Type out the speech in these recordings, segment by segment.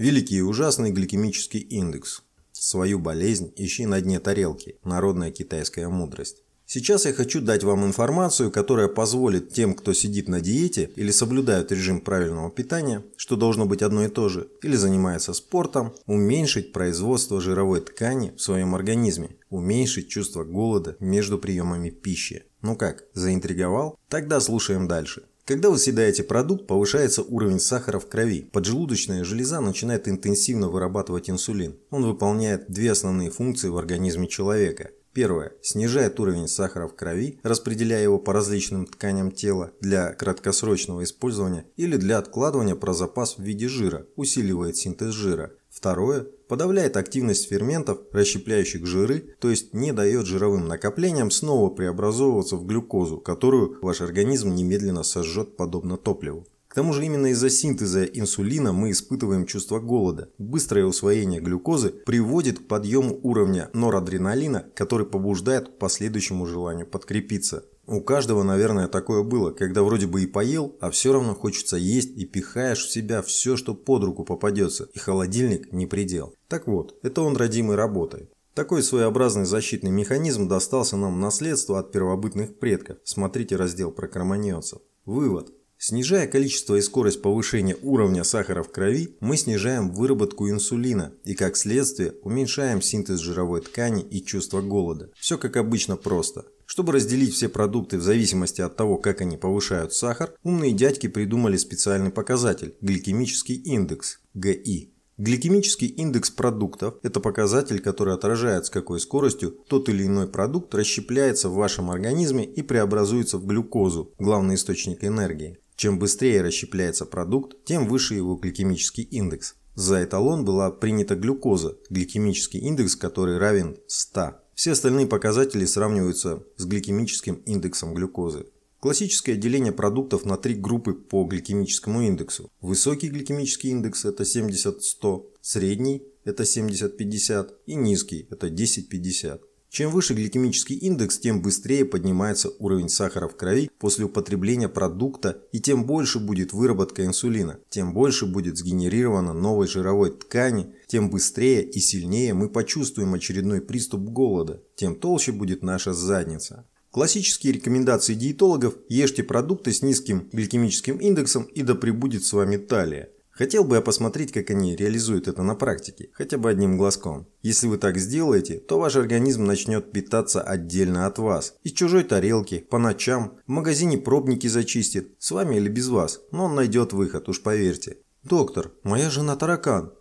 Великий и ужасный гликемический индекс. Свою болезнь ищи на дне тарелки. Народная китайская мудрость. Сейчас я хочу дать вам информацию, которая позволит тем, кто сидит на диете или соблюдает режим правильного питания, что должно быть одно и то же, или занимается спортом, уменьшить производство жировой ткани в своем организме, уменьшить чувство голода между приемами пищи. Ну как, заинтриговал? Тогда слушаем дальше. Когда вы съедаете продукт, повышается уровень сахара в крови. Поджелудочная железа начинает интенсивно вырабатывать инсулин. Он выполняет две основные функции в организме человека. Первое. Снижает уровень сахара в крови, распределяя его по различным тканям тела для краткосрочного использования или для откладывания про запас в виде жира, усиливает синтез жира. Второе. Подавляет активность ферментов, расщепляющих жиры, то есть не дает жировым накоплениям снова преобразовываться в глюкозу, которую ваш организм немедленно сожжет подобно топливу. К тому же именно из-за синтеза инсулина мы испытываем чувство голода. Быстрое усвоение глюкозы приводит к подъему уровня норадреналина, который побуждает к последующему желанию подкрепиться. У каждого, наверное, такое было, когда вроде бы и поел, а все равно хочется есть и пихаешь в себя все, что под руку попадется, и холодильник не предел. Так вот, это он родимый работает. Такой своеобразный защитный механизм достался нам в наследство от первобытных предков. Смотрите раздел про кроманьонцев. Вывод. Снижая количество и скорость повышения уровня сахара в крови, мы снижаем выработку инсулина и, как следствие, уменьшаем синтез жировой ткани и чувство голода. Все как обычно просто. Чтобы разделить все продукты в зависимости от того, как они повышают сахар, умные дядьки придумали специальный показатель – гликемический индекс – ГИ. Гликемический индекс продуктов – это показатель, который отражает, с какой скоростью тот или иной продукт расщепляется в вашем организме и преобразуется в глюкозу – главный источник энергии. Чем быстрее расщепляется продукт, тем выше его гликемический индекс. За эталон была принята глюкоза, гликемический индекс который равен 100. Все остальные показатели сравниваются с гликемическим индексом глюкозы. Классическое деление продуктов на три группы по гликемическому индексу. Высокий гликемический индекс – это 70-100, средний – это 70-50 и низкий – это 10-50. Чем выше гликемический индекс, тем быстрее поднимается уровень сахара в крови после употребления продукта и тем больше будет выработка инсулина, тем больше будет сгенерировано новой жировой ткани, тем быстрее и сильнее мы почувствуем очередной приступ голода, тем толще будет наша задница. Классические рекомендации диетологов – ешьте продукты с низким гликемическим индексом и да пребудет с вами талия. Хотел бы я посмотреть, как они реализуют это на практике, хотя бы одним глазком. Если вы так сделаете, то ваш организм начнет питаться отдельно от вас. Из чужой тарелки, по ночам, в магазине пробники зачистит, с вами или без вас, но он найдет выход, уж поверьте. Доктор, моя жена таракан.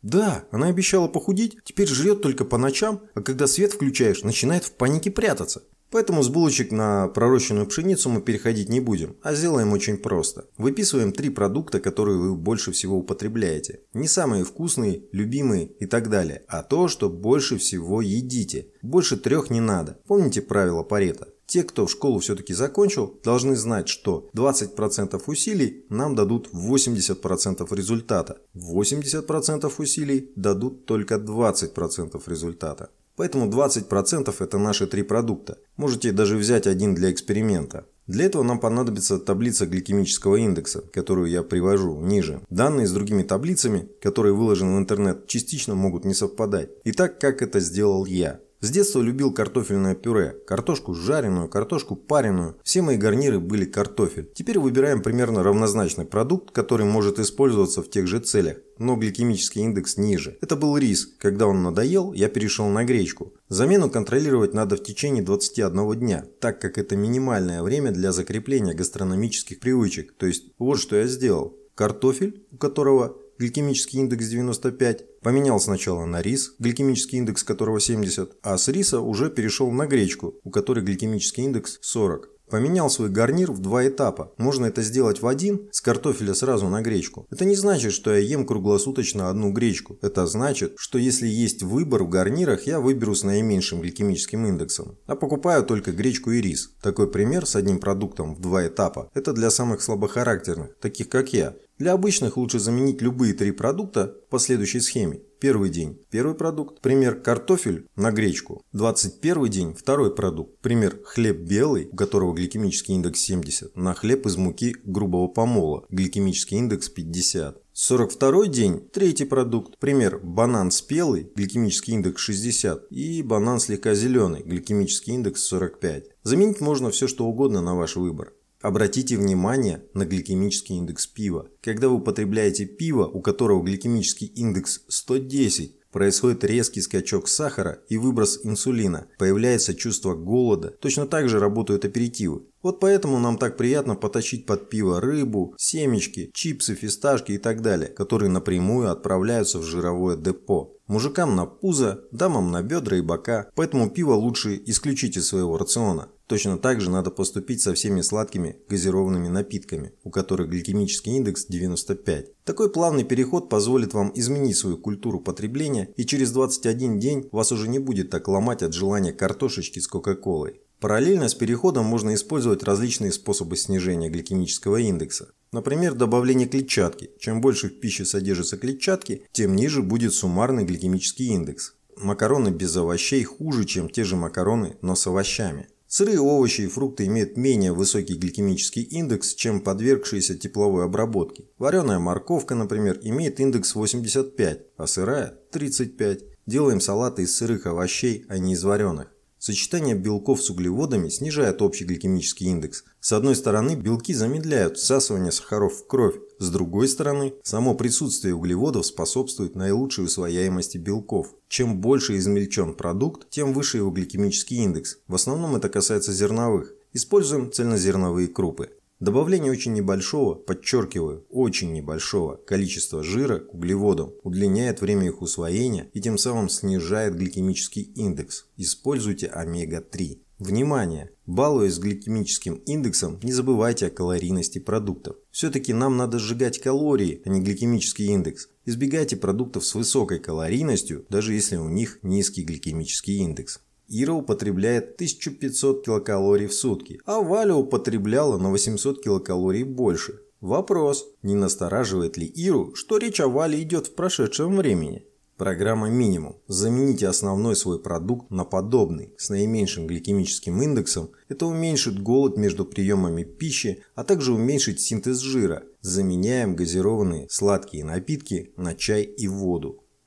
Да, она обещала похудеть, теперь жрет только по ночам, а когда свет включаешь, начинает в панике прятаться. Поэтому с булочек на пророщенную пшеницу мы переходить не будем, а сделаем очень просто. Выписываем три продукта, которые вы больше всего употребляете. Не самые вкусные, любимые и так далее, а то, что больше всего едите. Больше трех не надо. Помните правило Парета? Те, кто в школу все-таки закончил, должны знать, что 20% усилий нам дадут 80% результата. 80% усилий дадут только 20% результата. Поэтому 20% это наши три продукта. Можете даже взять один для эксперимента. Для этого нам понадобится таблица гликемического индекса, которую я привожу ниже. Данные с другими таблицами, которые выложены в интернет, частично могут не совпадать. Итак, как это сделал я. С детства любил картофельное пюре, картошку жареную, картошку пареную. Все мои гарниры были картофель. Теперь выбираем примерно равнозначный продукт, который может использоваться в тех же целях, но гликемический индекс ниже. Это был рис. Когда он надоел, я перешел на гречку. Замену контролировать надо в течение 21 дня, так как это минимальное время для закрепления гастрономических привычек. То есть вот что я сделал. Картофель, у которого гликемический индекс 95, поменял сначала на рис, гликемический индекс которого 70, а с риса уже перешел на гречку, у которой гликемический индекс 40. Поменял свой гарнир в два этапа. Можно это сделать в один, с картофеля сразу на гречку. Это не значит, что я ем круглосуточно одну гречку. Это значит, что если есть выбор в гарнирах, я выберу с наименьшим гликемическим индексом. А покупаю только гречку и рис. Такой пример с одним продуктом в два этапа – это для самых слабохарактерных, таких как я. Для обычных лучше заменить любые три продукта по следующей схеме. Первый день – первый продукт, пример картофель на гречку. 21 день – второй продукт, пример хлеб белый, у которого гликемический индекс 70, на хлеб из муки грубого помола, гликемический индекс 50. 42 день – третий продукт, пример банан спелый, гликемический индекс 60 и банан слегка зеленый, гликемический индекс 45. Заменить можно все что угодно на ваш выбор. Обратите внимание на гликемический индекс пива. Когда вы употребляете пиво, у которого гликемический индекс 110, происходит резкий скачок сахара и выброс инсулина, появляется чувство голода, точно так же работают аперитивы. Вот поэтому нам так приятно потащить под пиво рыбу, семечки, чипсы, фисташки и так далее, которые напрямую отправляются в жировое депо. Мужикам на пузо, дамам на бедра и бока, поэтому пиво лучше исключить из своего рациона. Точно так же надо поступить со всеми сладкими газированными напитками, у которых гликемический индекс 95. Такой плавный переход позволит вам изменить свою культуру потребления и через 21 день вас уже не будет так ломать от желания картошечки с кока-колой. Параллельно с переходом можно использовать различные способы снижения гликемического индекса. Например, добавление клетчатки. Чем больше в пище содержится клетчатки, тем ниже будет суммарный гликемический индекс. Макароны без овощей хуже, чем те же макароны, но с овощами. Сырые овощи и фрукты имеют менее высокий гликемический индекс, чем подвергшиеся тепловой обработке. Вареная морковка, например, имеет индекс 85, а сырая – 35. Делаем салаты из сырых овощей, а не из вареных. Сочетание белков с углеводами снижает общий гликемический индекс. С одной стороны, белки замедляют всасывание сахаров в кровь, с другой стороны, само присутствие углеводов способствует наилучшей усвояемости белков. Чем больше измельчен продукт, тем выше его гликемический индекс. В основном это касается зерновых. Используем цельнозерновые крупы. Добавление очень небольшого, подчеркиваю, очень небольшого количества жира к углеводам удлиняет время их усвоения и тем самым снижает гликемический индекс. Используйте омега-3. Внимание! Балуясь с гликемическим индексом, не забывайте о калорийности продуктов. Все-таки нам надо сжигать калории, а не гликемический индекс. Избегайте продуктов с высокой калорийностью, даже если у них низкий гликемический индекс. Ира употребляет 1500 килокалорий в сутки, а Валя употребляла на 800 килокалорий больше. Вопрос, не настораживает ли Иру, что речь о Вале идет в прошедшем времени? Программа минимум. Замените основной свой продукт на подобный, с наименьшим гликемическим индексом. Это уменьшит голод между приемами пищи, а также уменьшит синтез жира. Заменяем газированные сладкие напитки на чай и воду.